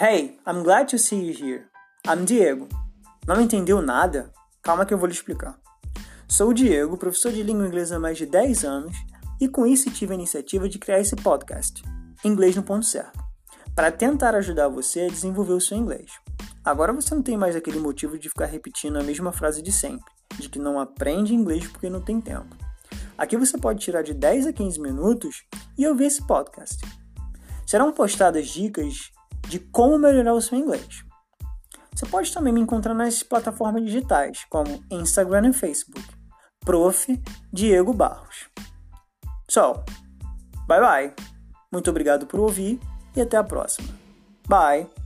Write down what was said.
Hey, I'm glad to see you here. I'm Diego. Não entendeu nada? Calma que eu vou lhe explicar. Sou o Diego, professor de língua inglesa há mais de 10 anos, e com isso tive a iniciativa de criar esse podcast, Inglês no Ponto Certo, para tentar ajudar você a desenvolver o seu inglês. Agora você não tem mais aquele motivo de ficar repetindo a mesma frase de sempre, de que não aprende inglês porque não tem tempo. Aqui você pode tirar de 10 a 15 minutos e ouvir esse podcast. Serão postadas dicas de como melhorar o seu inglês. Você pode também me encontrar nas plataformas digitais, como Instagram e Facebook. Prof. Diego Barros. So, bye bye. Muito obrigado por ouvir e até a próxima. Bye!